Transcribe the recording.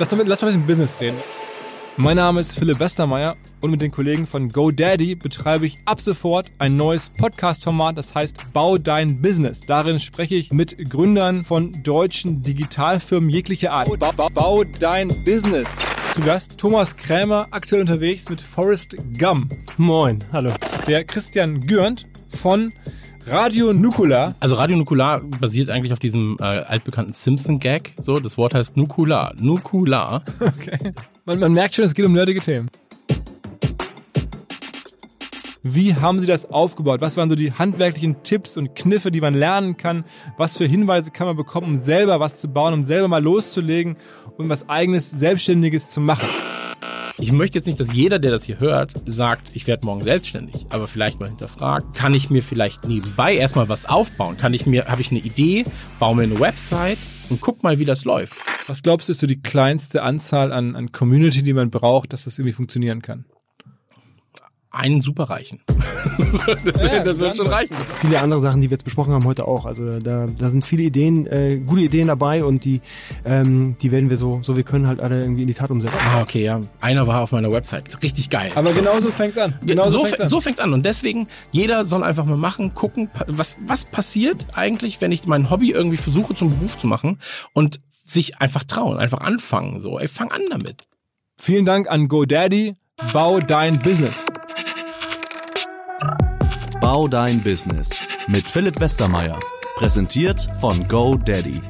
Lass mal, lass mal ein bisschen Business reden. Mein Name ist Philipp Westermeier und mit den Kollegen von GoDaddy betreibe ich ab sofort ein neues Podcast-Format, das heißt Bau dein Business. Darin spreche ich mit Gründern von deutschen Digitalfirmen jeglicher Art. Bau, bau, bau dein Business. Zu Gast Thomas Krämer, aktuell unterwegs mit Forrest Gum. Moin, hallo. Der Christian Gürnt von Radio Nukular. Also Radio Nukular basiert eigentlich auf diesem äh, altbekannten Simpson-Gag. So, das Wort heißt Nukular. Nukular. Okay. Man, man merkt schon, es geht um nerdige Themen. Wie haben Sie das aufgebaut? Was waren so die handwerklichen Tipps und Kniffe, die man lernen kann? Was für Hinweise kann man bekommen, um selber was zu bauen, um selber mal loszulegen und was eigenes, Selbstständiges zu machen? Ich möchte jetzt nicht, dass jeder, der das hier hört, sagt, ich werde morgen selbstständig, aber vielleicht mal hinterfragt, kann ich mir vielleicht nebenbei erstmal was aufbauen? Kann ich mir, habe ich eine Idee, baue mir eine Website und guck mal, wie das läuft. Was glaubst du, ist so die kleinste Anzahl an, an Community, die man braucht, dass das irgendwie funktionieren kann? Einen Superreichen. das, Ja, das wird schon reichen. viele andere Sachen, die wir jetzt besprochen haben heute auch. Also da, da sind viele Ideen, äh, gute Ideen dabei und die, ähm, die werden wir so, so wir können halt alle irgendwie in die Tat umsetzen. Ah, okay, ja. Einer war auf meiner Website. Ist richtig geil. Aber genauso fängt's an. Genauso so, fängt's an. so fängt's an. Und deswegen, jeder soll einfach mal machen, gucken, was, was passiert eigentlich, wenn ich mein Hobby irgendwie versuche zum Beruf zu machen und sich einfach trauen, einfach anfangen. So, ey, fang an damit. Vielen Dank an GoDaddy. Bau dein Business. Bau dein Business mit Philipp Westermeier. Präsentiert von GoDaddy.